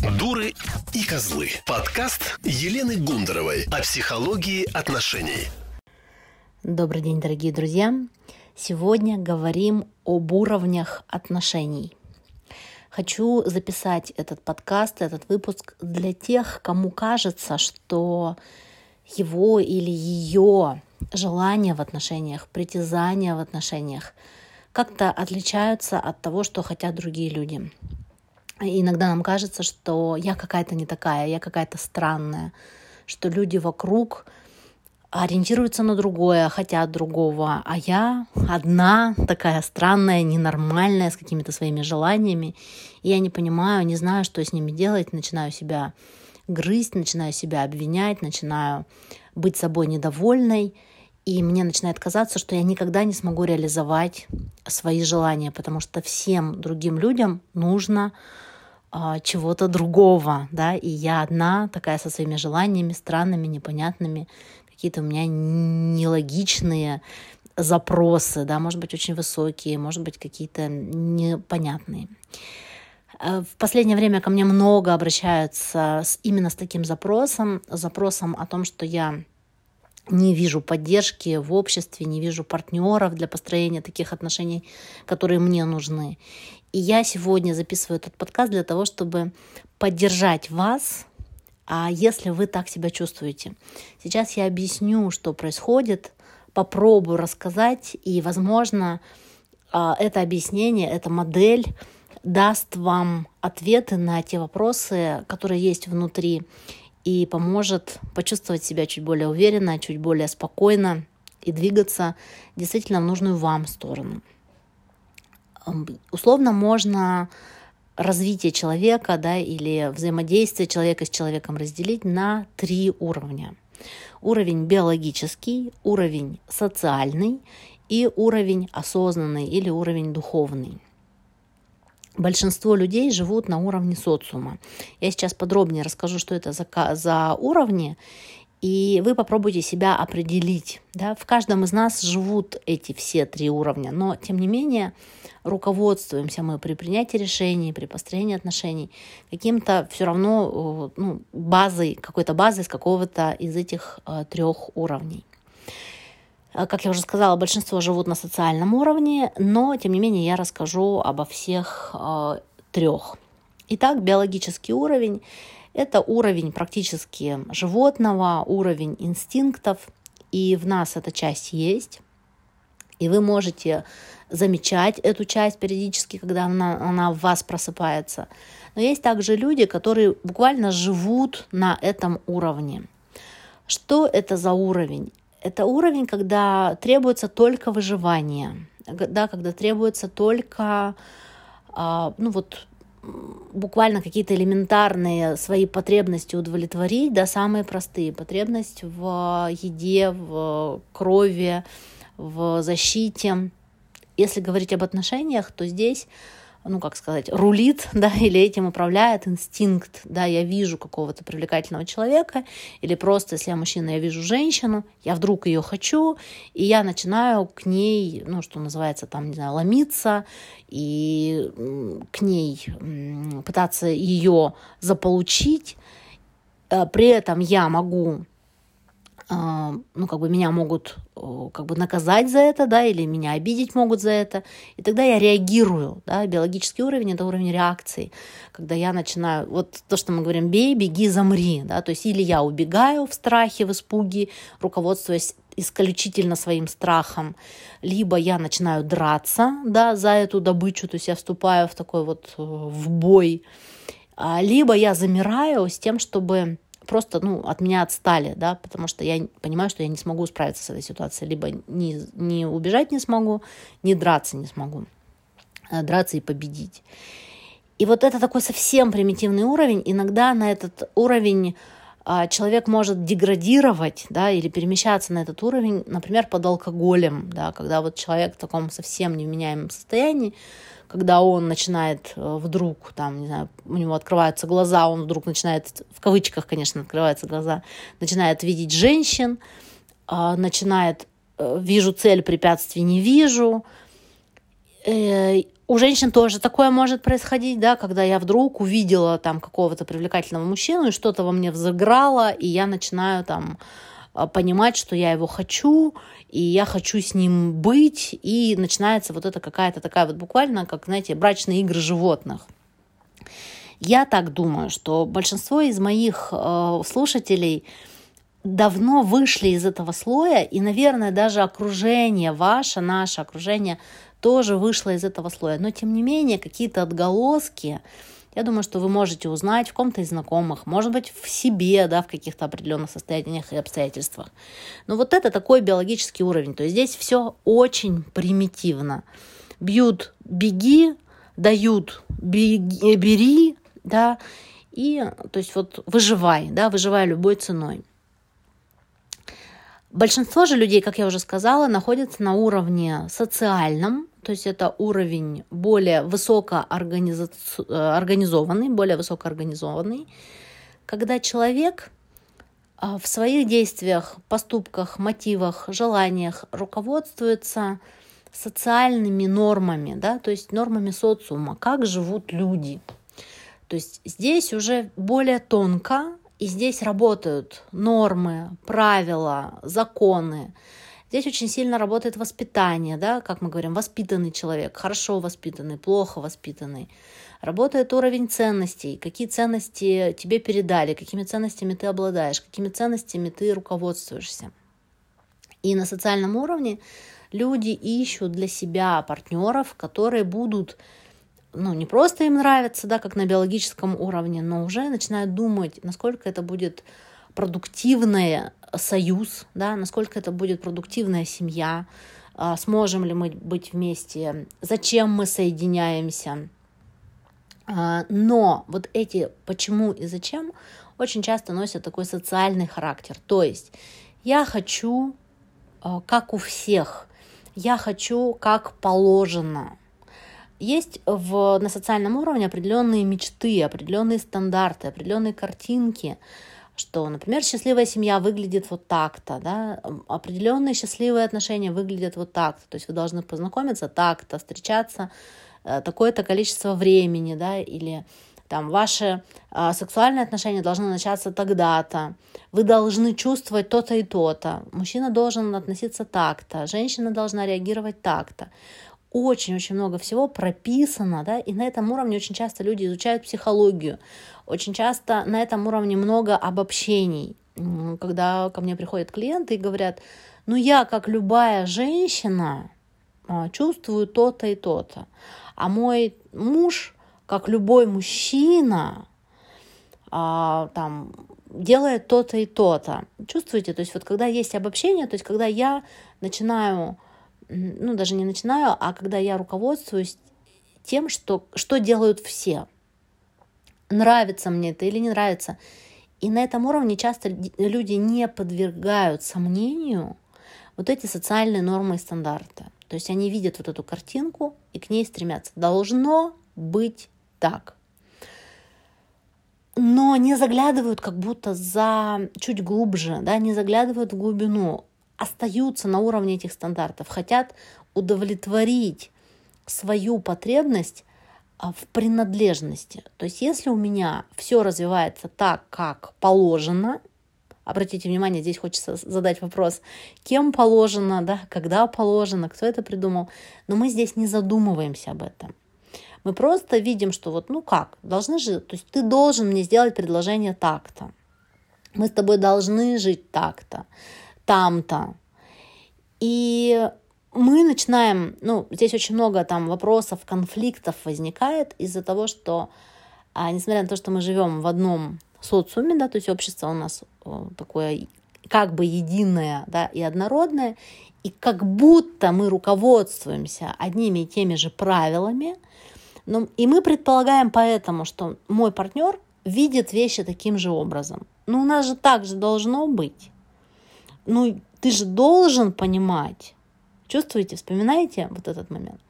Дуры и козлы. Подкаст Елены Гундаровой о психологии отношений. Добрый день, дорогие друзья. Сегодня говорим об уровнях отношений. Хочу записать этот подкаст, этот выпуск для тех, кому кажется, что его или ее желания в отношениях, притязания в отношениях как-то отличаются от того, что хотят другие люди. Иногда нам кажется, что я какая-то не такая, я какая-то странная, что люди вокруг ориентируются на другое, хотят другого, а я одна такая странная, ненормальная, с какими-то своими желаниями, и я не понимаю, не знаю, что с ними делать, начинаю себя грызть, начинаю себя обвинять, начинаю быть собой недовольной, и мне начинает казаться, что я никогда не смогу реализовать свои желания, потому что всем другим людям нужно чего-то другого, да, и я одна такая со своими желаниями странными, непонятными, какие-то у меня нелогичные запросы, да, может быть, очень высокие, может быть, какие-то непонятные. А, в последнее время ко мне много обращаются с, именно с таким запросом, запросом о том, что я не вижу поддержки в обществе, не вижу партнеров для построения таких отношений, которые мне нужны. И я сегодня записываю этот подкаст для того, чтобы поддержать вас, а если вы так себя чувствуете. Сейчас я объясню, что происходит, попробую рассказать, и, возможно, а, это объяснение, эта модель даст вам ответы на те вопросы, которые есть внутри, и поможет почувствовать себя чуть более уверенно, чуть более спокойно и двигаться действительно в нужную вам сторону. Условно можно развитие человека да, или взаимодействие человека с человеком разделить на три уровня. Уровень биологический, уровень социальный и уровень осознанный или уровень духовный. Большинство людей живут на уровне социума. Я сейчас подробнее расскажу, что это за, за уровни, и вы попробуйте себя определить. Да? В каждом из нас живут эти все три уровня, но тем не менее руководствуемся мы при принятии решений, при построении отношений каким-то все равно э, ну, базой, какой-то базой с какого-то из этих э, трех уровней. Э, как я уже сказала, большинство живут на социальном уровне, но тем не менее я расскажу обо всех трех. Итак, биологический уровень это уровень практически животного, уровень инстинктов, и в нас эта часть есть. И вы можете замечать эту часть периодически, когда она, она в вас просыпается. Но есть также люди, которые буквально живут на этом уровне. Что это за уровень? Это уровень, когда требуется только выживание, да, когда требуется только а, ну вот, буквально какие-то элементарные свои потребности удовлетворить, да, самые простые. Потребность в еде, в крови, в защите. Если говорить об отношениях, то здесь ну, как сказать, рулит, да, или этим управляет инстинкт, да, я вижу какого-то привлекательного человека, или просто, если я мужчина, я вижу женщину, я вдруг ее хочу, и я начинаю к ней, ну, что называется, там, не знаю, ломиться, и к ней пытаться ее заполучить, э, при этом я могу ну, как бы меня могут как бы наказать за это, да, или меня обидеть могут за это, и тогда я реагирую, да, биологический уровень – это уровень реакции, когда я начинаю, вот то, что мы говорим, бей, беги, замри, да, то есть или я убегаю в страхе, в испуге, руководствуясь исключительно своим страхом, либо я начинаю драться, да, за эту добычу, то есть я вступаю в такой вот э, в бой, а, либо я замираю с тем, чтобы просто ну, от меня отстали, да, потому что я понимаю, что я не смогу справиться с этой ситуацией. Либо не, не убежать не смогу, не драться не смогу. А драться и победить. И вот это такой совсем примитивный уровень. Иногда на этот уровень человек может деградировать, да, или перемещаться на этот уровень, например, под алкоголем, да, когда вот человек в таком совсем невменяемом состоянии, когда он начинает э, вдруг, там, не знаю, у него открываются глаза, он вдруг начинает, в кавычках, конечно, открываются глаза, начинает видеть женщин, а, начинает, э, вижу цель, препятствий не вижу, э, у женщин тоже такое может происходить, да, когда я вдруг увидела там какого-то привлекательного мужчину, и что-то во мне взыграло, и я начинаю там а, понимать, что я его хочу, и я хочу с ним быть, и начинается вот это какая-то такая вот буквально, как, знаете, брачные игры животных. Я так думаю, что большинство из моих э, слушателей давно вышли из этого слоя, и, наверное, даже окружение ваше, наше окружение тоже вышло из этого слоя. Но, тем не менее, какие-то отголоски, я думаю, что вы можете узнать в ком-то из знакомых, может быть, в себе, да, в каких-то определенных состояниях и обстоятельствах. Но вот это такой биологический уровень. То есть здесь все очень примитивно. Бьют «беги», дают «бери», да, и, то есть вот выживай, да, выживай любой ценой. Большинство же людей, как я уже сказала, находятся на уровне социальном, то есть это уровень более высокоорганизованный, более высокоорганизованный, когда человек а, в своих действиях, поступках, мотивах, желаниях руководствуется социальными нормами, да, то есть нормами социума, как живут люди. То есть здесь уже более тонко и здесь работают нормы, правила, законы. Здесь очень сильно работает воспитание, да, как мы говорим, воспитанный человек, хорошо воспитанный, плохо воспитанный. Работает уровень ценностей, какие ценности тебе передали, какими ценностями ты обладаешь, какими ценностями ты руководствуешься. И на социальном уровне люди ищут для себя партнеров, которые будут ну, не просто им нравится, да, как на биологическом уровне, но уже начинают думать, насколько это будет продуктивный союз, да, насколько это будет продуктивная семья, а, сможем ли мы быть вместе, зачем мы соединяемся. А, но вот эти почему и зачем очень часто носят такой социальный характер. То есть я хочу а, как у всех, я хочу как положено, есть в, на социальном уровне определенные мечты, определенные стандарты, определенные картинки, что, например, счастливая семья выглядит вот так-то, да, определенные счастливые отношения выглядят вот так-то, то есть вы должны познакомиться так-то, встречаться э, такое-то количество времени, да, или там ваши э, сексуальные отношения должны начаться тогда-то, вы должны чувствовать то-то и то-то, мужчина должен относиться так-то, женщина должна реагировать так-то очень-очень много всего прописано, да, и на этом уровне очень часто люди изучают психологию, очень часто на этом уровне много обобщений, когда ко мне приходят клиенты и говорят, ну я, как любая женщина, а, чувствую то-то и то-то, а мой муж, как любой мужчина, а, там, делает то-то и то-то. Чувствуете? То есть вот когда есть обобщение, то есть когда я начинаю ну, даже не начинаю, а когда я руководствуюсь тем, что, что делают все. Нравится мне это или не нравится. И на этом уровне часто люди не подвергают сомнению вот эти социальные нормы и стандарты. То есть они видят вот эту картинку и к ней стремятся. Должно быть так. Но не заглядывают как будто за чуть глубже, да, не заглядывают в глубину остаются на уровне этих стандартов, хотят удовлетворить свою потребность а, в принадлежности. То есть если у меня все развивается так, как положено, обратите внимание, здесь хочется задать вопрос, кем положено, да, когда положено, кто это придумал, но мы здесь не задумываемся об этом. Мы просто видим, что вот, ну как, должны же, то есть ты должен мне сделать предложение так-то. Мы с тобой должны жить так-то там-то. И мы начинаем, ну, здесь очень много там вопросов, конфликтов возникает из-за того, что, а, несмотря на то, что мы живем в одном социуме, да, то есть общество у нас такое как бы единое, да, и однородное, и как будто мы руководствуемся одними и теми же правилами, но, и мы предполагаем поэтому, что мой партнер видит вещи таким же образом. Но у нас же так же должно быть ну, ты же должен понимать. Чувствуете, вспоминаете вот этот момент?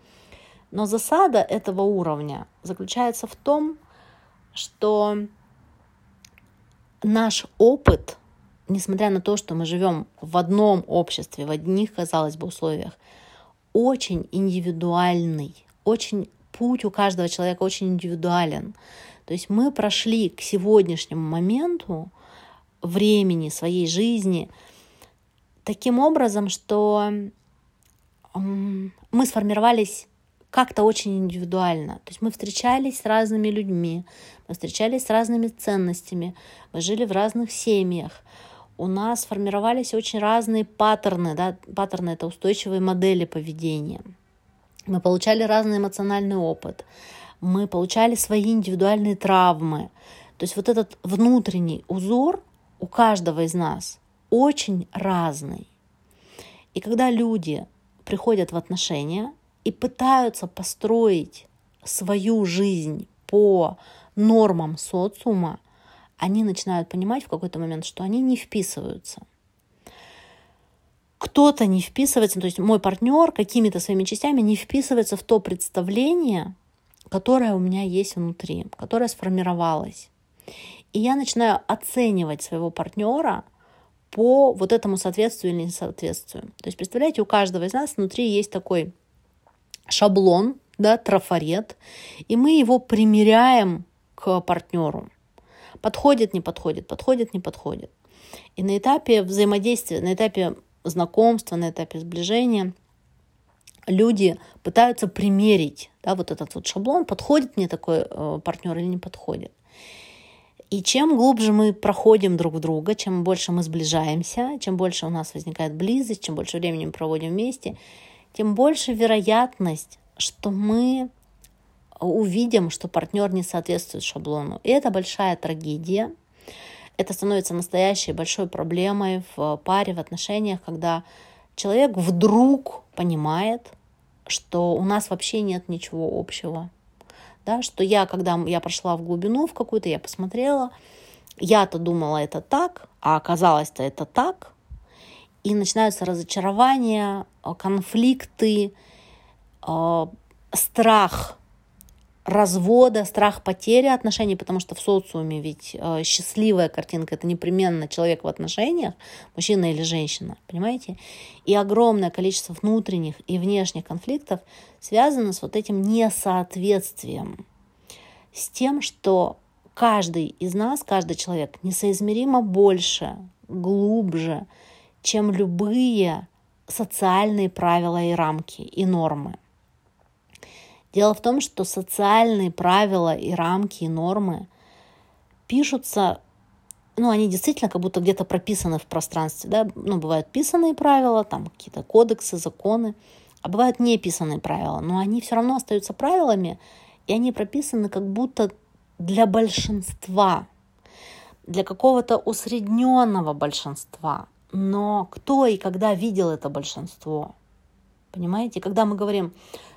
Но засада этого уровня заключается в том, что наш опыт, несмотря на то, что мы живем в одном обществе, в одних, казалось бы, условиях, очень индивидуальный, очень путь у каждого человека очень индивидуален. То есть мы прошли к сегодняшнему моменту времени своей жизни таким образом, что мы сформировались как-то очень индивидуально. То есть мы встречались с разными людьми, мы встречались с разными ценностями, мы жили в разных семьях. У нас формировались очень разные паттерны. Да? Паттерны — это устойчивые модели поведения. Мы получали разный эмоциональный опыт. Мы получали свои индивидуальные травмы. То есть вот этот внутренний узор у каждого из нас очень разный. И когда люди приходят в отношения и пытаются построить свою жизнь по нормам социума, они начинают понимать в какой-то момент, что они не вписываются. Кто-то не вписывается, то есть мой партнер какими-то своими частями не вписывается в то представление, которое у меня есть внутри, которое сформировалось. И я начинаю оценивать своего партнера по вот этому соответствию или несоответствию. То есть, представляете, у каждого из нас внутри есть такой шаблон, да, трафарет, и мы его примеряем к партнеру. Подходит, не подходит, подходит, не подходит. И на этапе взаимодействия, на этапе знакомства, на этапе сближения люди пытаются примерить да, вот этот вот шаблон, подходит мне такой э, партнер или не подходит. И чем глубже мы проходим друг в друга, чем больше мы сближаемся, чем больше у нас возникает близость, чем больше времени мы проводим вместе, тем больше вероятность, что мы увидим, что партнер не соответствует шаблону. И это большая трагедия. Это становится настоящей большой проблемой в паре, в отношениях, когда человек вдруг понимает, что у нас вообще нет ничего общего да, что я, когда я прошла в глубину в какую-то, я посмотрела, я-то думала это так, а оказалось-то это так, и начинаются разочарования, конфликты, э, страх развода, страх потери отношений, потому что в социуме ведь э, счастливая картинка это непременно человек в отношениях, мужчина или женщина, понимаете? И огромное количество внутренних и внешних конфликтов связано с вот этим несоответствием, с тем, что каждый из нас, каждый человек несоизмеримо больше, глубже, чем любые социальные правила и рамки и нормы. Дело в том, что социальные правила и рамки, и нормы пишутся, ну, они действительно как будто где-то прописаны в пространстве, да, ну, бывают писанные правила, там какие-то кодексы, законы, а бывают неписанные правила, но они все равно остаются правилами, и они прописаны как будто для большинства, для какого-то усредненного большинства. Но кто и когда видел это большинство? Понимаете, когда мы говорим,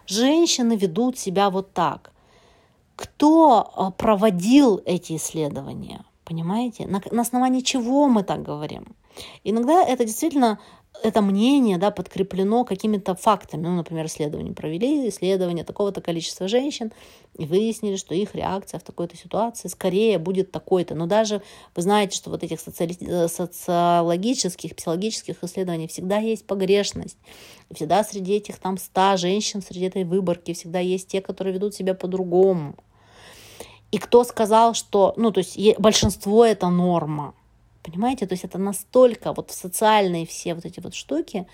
женщины ведут себя вот так. Кто а, проводил эти исследования? Понимаете? На, на основании чего мы так говорим? Иногда это действительно это мнение да, подкреплено какими-то фактами. Ну, например, исследования провели, исследование такого-то количества женщин, и выяснили, что их реакция в такой-то ситуации скорее будет такой-то. Но даже вы знаете, что вот этих социали... Э, социологических, психологических исследований всегда есть погрешность. Всегда среди этих там ста женщин, среди этой выборки, всегда есть те, которые ведут себя по-другому. И кто сказал, что, ну, то есть большинство это норма. Понимаете, то есть это настолько, вот социальные все вот эти вот штуки,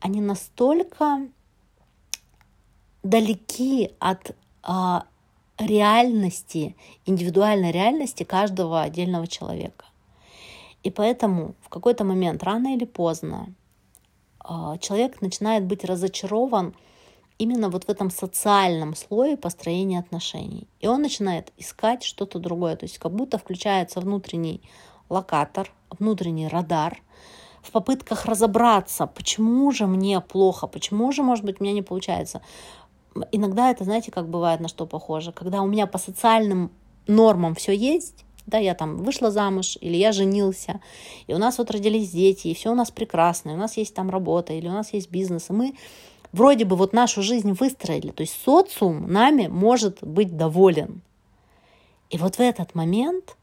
они настолько далеки от а, реальности, индивидуальной реальности каждого отдельного человека. И поэтому в какой-то момент, рано или поздно, а, человек начинает быть разочарован именно вот в этом социальном слое построения отношений. И он начинает искать что-то другое. То есть как будто включается внутренний локатор, внутренний радар в попытках разобраться, почему же мне плохо, почему же, может быть, у меня не получается. Иногда это, знаете, как бывает, на что похоже, когда у меня по социальным нормам все есть, да, я там вышла замуж, или я женился, и у нас вот родились дети, и все у нас прекрасно, и у нас есть там работа, или у нас есть бизнес, и мы вроде бы вот нашу жизнь выстроили, то есть социум нами может быть доволен. И вот в этот момент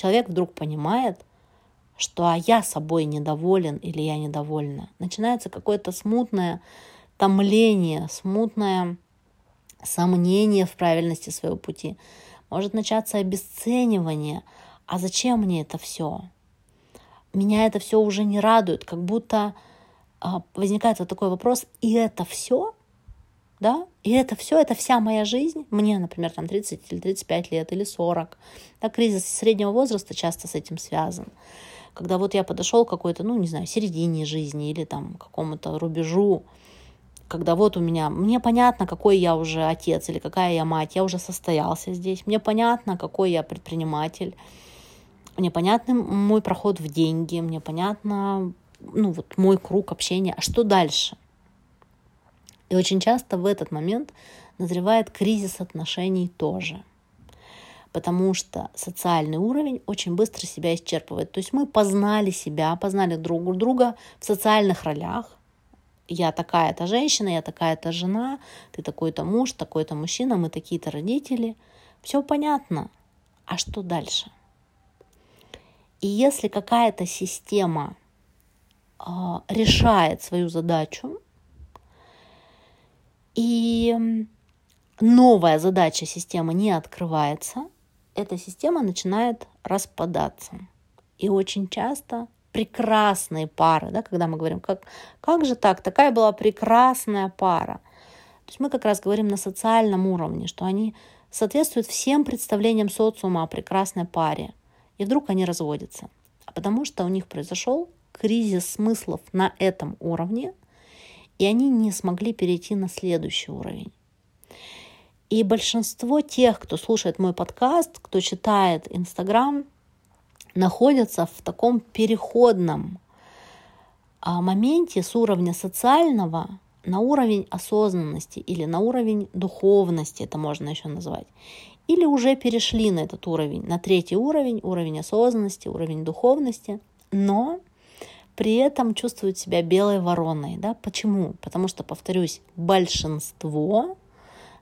человек вдруг понимает, что а я собой недоволен или я недовольна. Начинается какое-то смутное томление, смутное сомнение в правильности своего пути, может начаться обесценивание. А зачем мне это все? Меня это все уже не радует, как будто а, возникает вот такой вопрос, и это все? Да? И это все, это вся моя жизнь. Мне, например, там 30 или 35 лет, или 40. Да, кризис среднего возраста часто с этим связан. Когда вот я подошел к какой-то, ну, не знаю, середине жизни или там какому-то рубежу, когда вот у меня, мне понятно, какой я уже отец или какая я мать, я уже состоялся здесь, мне понятно, какой я предприниматель, мне понятно мой проход в деньги, мне понятно, ну, вот мой круг общения, а что дальше? И очень часто в этот момент назревает кризис отношений тоже. Потому что социальный уровень очень быстро себя исчерпывает. То есть мы познали себя, познали друг друга в социальных ролях, я такая-то женщина, я такая-то жена, ты такой-то муж, такой-то мужчина, мы такие-то родители. Все понятно. А что дальше? И если какая-то система э, решает свою задачу, и новая задача системы не открывается, эта система начинает распадаться. И очень часто прекрасные пары, да, когда мы говорим, как, как же так, такая была прекрасная пара. То есть мы как раз говорим на социальном уровне, что они соответствуют всем представлениям социума о прекрасной паре. И вдруг они разводятся. А потому что у них произошел кризис смыслов на этом уровне, и они не смогли перейти на следующий уровень. И большинство тех, кто слушает мой подкаст, кто читает Инстаграм, находятся в таком переходном а, моменте с уровня социального на уровень осознанности или на уровень духовности, это можно еще назвать. Или уже перешли на этот уровень, на третий уровень, уровень осознанности, уровень духовности, но при этом чувствуют себя белой вороной. Да? Почему? Потому что, повторюсь, большинство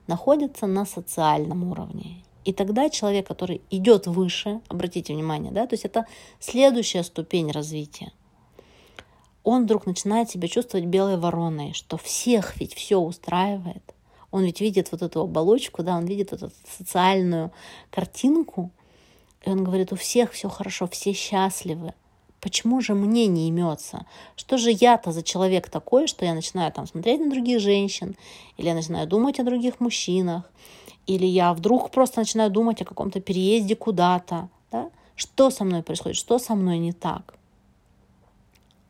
находится на социальном уровне. И тогда человек, который идет выше, обратите внимание, да, то есть это следующая ступень развития, он вдруг начинает себя чувствовать белой вороной, что всех ведь все устраивает. Он ведь видит вот эту оболочку, да, он видит вот эту социальную картинку, и он говорит, у всех все хорошо, все счастливы. Почему же мне не имется? Что же я-то за человек такой, что я начинаю там смотреть на других женщин, или я начинаю думать о других мужчинах, или я вдруг просто начинаю думать о каком-то переезде куда-то. Да? Что со мной происходит? Что со мной не так?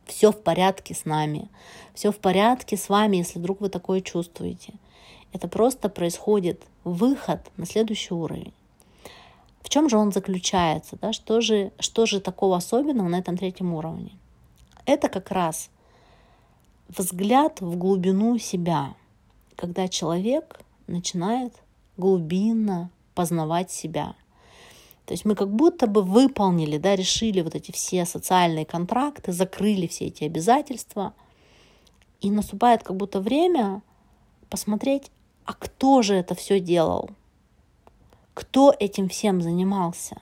Все в порядке с нами. Все в порядке с вами, если вдруг вы такое чувствуете. Это просто происходит выход на следующий уровень. В чем же он заключается? Да? Что, же, что же такого особенного на этом третьем уровне? Это как раз взгляд в глубину себя, когда человек начинает глубинно познавать себя. То есть мы как будто бы выполнили, да, решили вот эти все социальные контракты, закрыли все эти обязательства. И наступает как будто время посмотреть, а кто же это все делал? Кто этим всем занимался?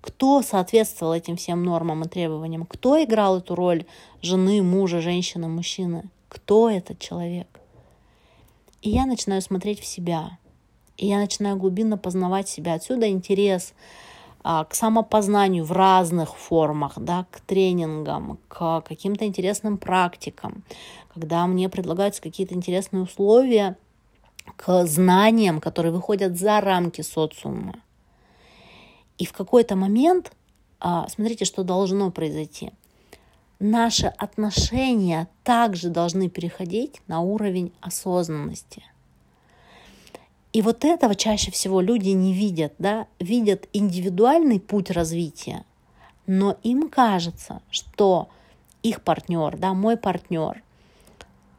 Кто соответствовал этим всем нормам и требованиям? Кто играл эту роль жены, мужа, женщины, мужчины? Кто этот человек? И я начинаю смотреть в себя – и я начинаю глубинно познавать себя. Отсюда интерес а, к самопознанию в разных формах, да, к тренингам, к каким-то интересным практикам, когда мне предлагаются какие-то интересные условия к знаниям, которые выходят за рамки социума. И в какой-то момент, а, смотрите, что должно произойти. Наши отношения также должны переходить на уровень осознанности. И вот этого чаще всего люди не видят, да, видят индивидуальный путь развития, но им кажется, что их партнер, да, мой партнер,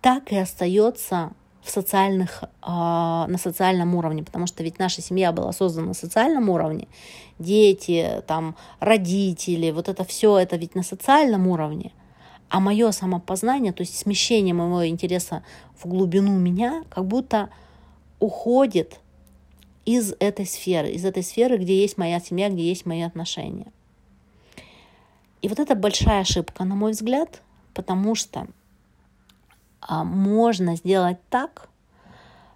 так и остается в социальных, э, на социальном уровне, потому что ведь наша семья была создана на социальном уровне, дети, там, родители, вот это все, это ведь на социальном уровне, а мое самопознание, то есть смещение моего интереса в глубину меня, как будто уходит из этой сферы, из этой сферы, где есть моя семья, где есть мои отношения. И вот это большая ошибка, на мой взгляд, потому что а, можно сделать так,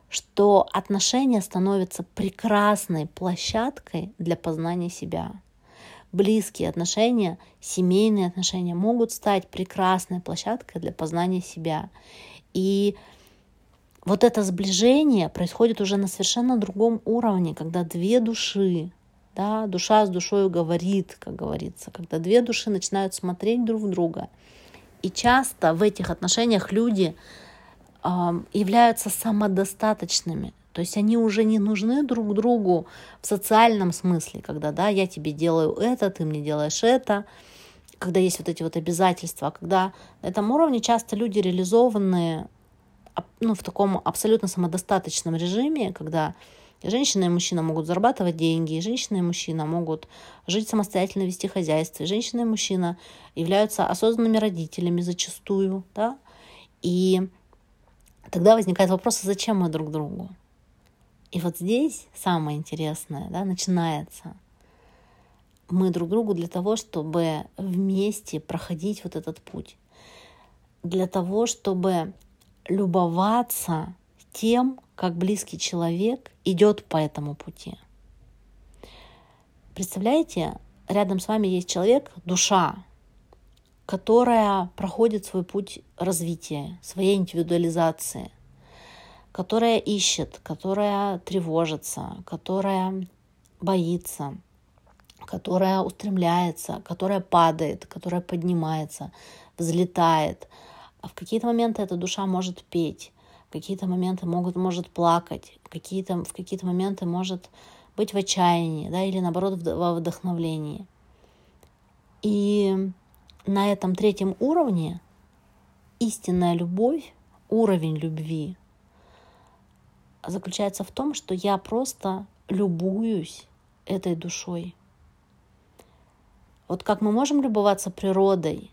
что отношения становятся прекрасной площадкой для познания себя. Близкие отношения, семейные отношения могут стать прекрасной площадкой для познания себя. И вот это сближение происходит уже на совершенно другом уровне, когда две души, да, душа с душой говорит, как говорится, когда две души начинают смотреть друг в друга. И часто в этих отношениях люди э, являются самодостаточными. То есть они уже не нужны друг другу в социальном смысле, когда да, я тебе делаю это, ты мне делаешь это, когда есть вот эти вот обязательства, когда на этом уровне часто люди реализованные ну, в таком абсолютно самодостаточном режиме, когда женщина и мужчина могут зарабатывать деньги, женщина и мужчина могут жить самостоятельно, вести хозяйство, женщина и мужчина являются осознанными родителями зачастую, да, и тогда возникает вопрос, а зачем мы друг другу? И вот здесь самое интересное да, начинается. Мы друг другу для того, чтобы вместе проходить вот этот путь. Для того, чтобы любоваться тем, как близкий человек идет по этому пути. Представляете, рядом с вами есть человек, душа, которая проходит свой путь развития, своей индивидуализации, которая ищет, которая тревожится, которая боится, которая устремляется, которая падает, которая поднимается, взлетает – а в какие-то моменты эта душа может петь, какие-то моменты могут, может плакать, какие-то, в какие-то моменты может быть в отчаянии, да, или наоборот во вдохновлении. И на этом третьем уровне истинная любовь, уровень любви, заключается в том, что я просто любуюсь этой душой. Вот как мы можем любоваться природой,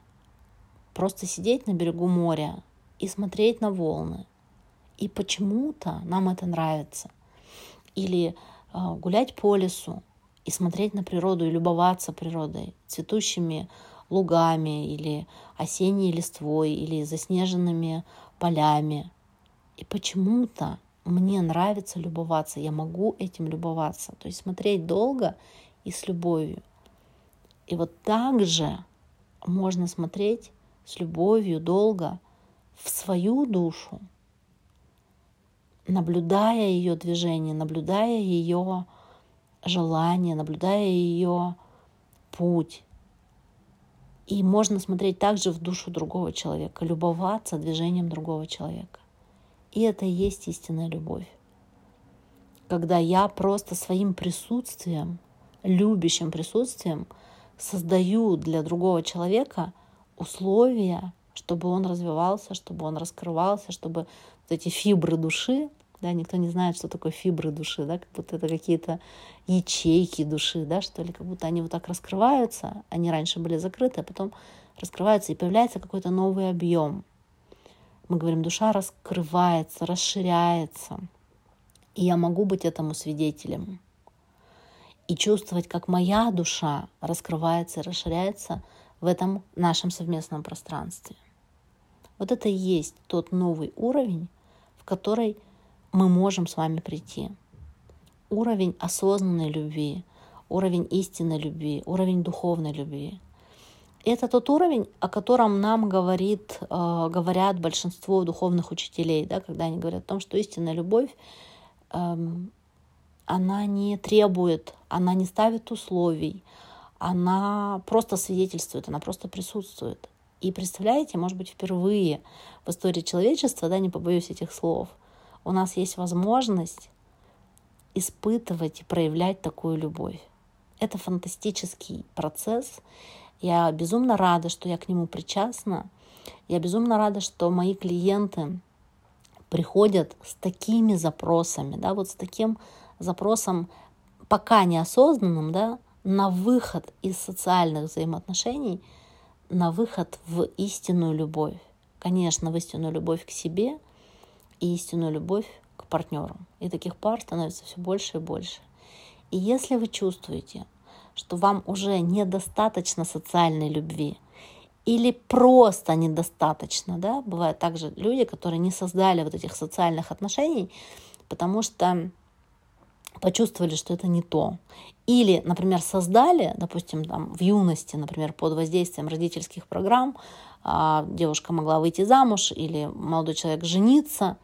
Просто сидеть на берегу моря и смотреть на волны. И почему-то нам это нравится. Или э, гулять по лесу и смотреть на природу и любоваться природой, цветущими лугами или осенней листвой или заснеженными полями. И почему-то мне нравится любоваться, я могу этим любоваться. То есть смотреть долго и с любовью. И вот так же можно смотреть с любовью, долго в свою душу, наблюдая ее движение, наблюдая ее желание, наблюдая ее путь. И можно смотреть также в душу другого человека, любоваться движением другого человека. И это и есть истинная любовь. Когда я просто своим присутствием, любящим присутствием, создаю для другого человека – условия, чтобы он развивался, чтобы он раскрывался, чтобы вот эти фибры души, да, никто не знает, что такое фибры души, да, как будто это какие-то ячейки души, да, что ли, как будто они вот так раскрываются, они раньше были закрыты, а потом раскрываются, и появляется какой-то новый объем. Мы говорим, душа раскрывается, расширяется, и я могу быть этому свидетелем. И чувствовать, как моя душа раскрывается и расширяется – в этом нашем совместном пространстве. Вот это и есть тот новый уровень, в который мы можем с вами прийти. Уровень осознанной любви, уровень истинной любви, уровень духовной любви. Это тот уровень, о котором нам говорит, э, говорят большинство духовных учителей, да, когда они говорят о том, что истинная любовь, эм, она не требует, она не ставит условий, она просто свидетельствует, она просто присутствует. И представляете, может быть, впервые в истории человечества, да, не побоюсь этих слов, у нас есть возможность испытывать и проявлять такую любовь. Это фантастический процесс. Я безумно рада, что я к нему причастна. Я безумно рада, что мои клиенты приходят с такими запросами, да, вот с таким запросом пока неосознанным, да, на выход из социальных взаимоотношений, на выход в истинную любовь. Конечно, в истинную любовь к себе и истинную любовь к партнеру. И таких пар становится все больше и больше. И если вы чувствуете, что вам уже недостаточно социальной любви, или просто недостаточно, да, бывают также люди, которые не создали вот этих социальных отношений, потому что почувствовали, что это не то. Или, например, создали, допустим, там, в юности, например, под воздействием родительских программ, а, девушка могла выйти замуж или молодой человек жениться,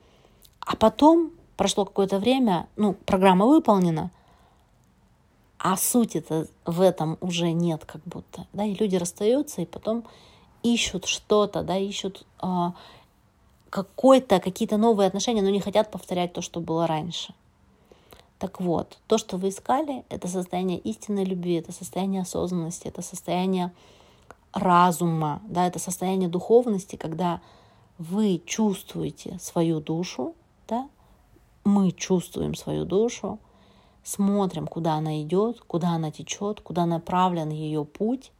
а потом прошло какое-то время, ну, программа выполнена, а суть это в этом уже нет как будто, да, и люди расстаются, и потом ищут что-то, да, ищут э, какой-то, какие-то новые отношения, но не хотят повторять то, что было раньше. Так вот, то, что вы искали, это состояние истинной любви, это состояние осознанности, это состояние разума, да, это состояние духовности, когда вы чувствуете свою душу, да, мы чувствуем свою душу, смотрим, куда она идет, куда она течет, куда направлен ее путь,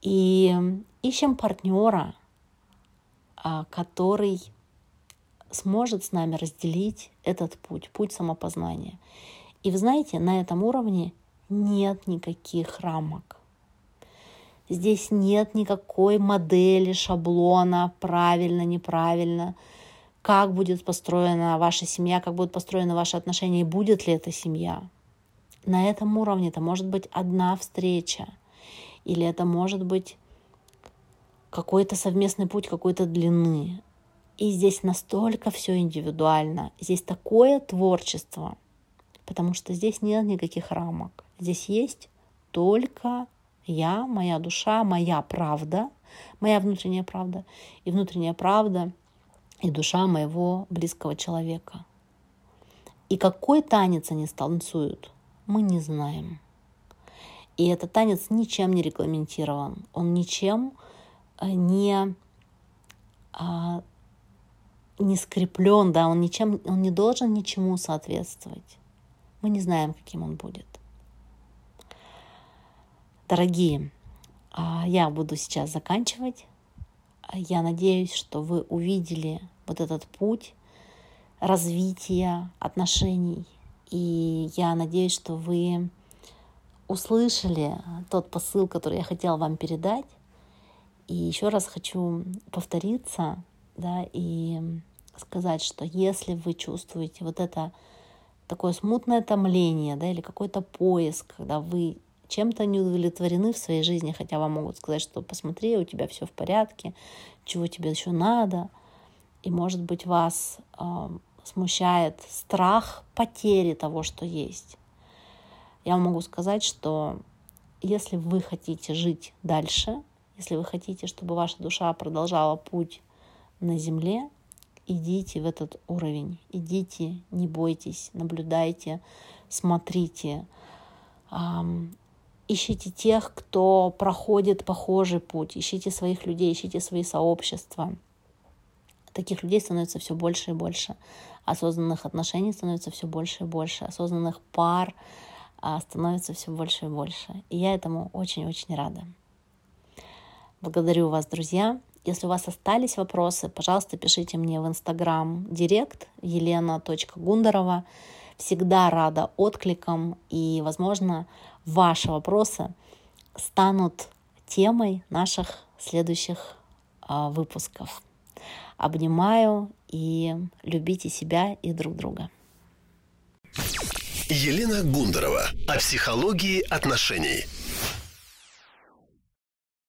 и ищем партнера, а, который сможет с нами разделить этот путь, путь самопознания. И вы знаете, на этом уровне нет никаких рамок. Здесь нет никакой модели, шаблона, правильно, неправильно, как будет построена ваша семья, как будут построены ваши отношения, и будет ли эта семья. На этом уровне это может быть одна встреча, или это может быть какой-то совместный путь какой-то длины. И здесь настолько все индивидуально, здесь такое творчество, потому что здесь нет никаких рамок. Здесь есть только я, моя душа, моя правда, моя внутренняя правда и внутренняя правда и душа моего близкого человека. И какой танец они станцуют, мы не знаем. И этот танец ничем не регламентирован, он ничем э, не а, не скреплен, да, он ничем, он не должен ничему соответствовать. Мы не знаем, каким он будет. Дорогие, а, я буду сейчас заканчивать. Я надеюсь, что вы увидели вот этот путь развития отношений. И я надеюсь, что вы услышали тот посыл, который я хотела вам передать. И еще раз хочу повториться, да, и сказать, что если вы чувствуете вот это такое смутное томление, да, или какой-то поиск, когда вы чем-то не удовлетворены в своей жизни, хотя вам могут сказать, что посмотри, у тебя все в порядке, чего тебе еще надо, и может быть вас э, смущает страх потери того, что есть. Я вам могу сказать, что если вы хотите жить дальше, если вы хотите, чтобы ваша душа продолжала путь на земле, идите в этот уровень, идите, не бойтесь, наблюдайте, смотрите, эм, ищите тех, кто проходит похожий путь, ищите своих людей, ищите свои сообщества. Таких людей становится все больше и больше. Осознанных отношений становится все больше и больше. Осознанных пар а, становится все больше и больше. И я этому очень-очень рада. Благодарю вас, друзья. Если у вас остались вопросы, пожалуйста, пишите мне в Инстаграм директ елена.гундарова. Всегда рада откликам и, возможно, ваши вопросы станут темой наших следующих а, выпусков. Обнимаю и любите себя и друг друга. Елена Гундарова о психологии отношений.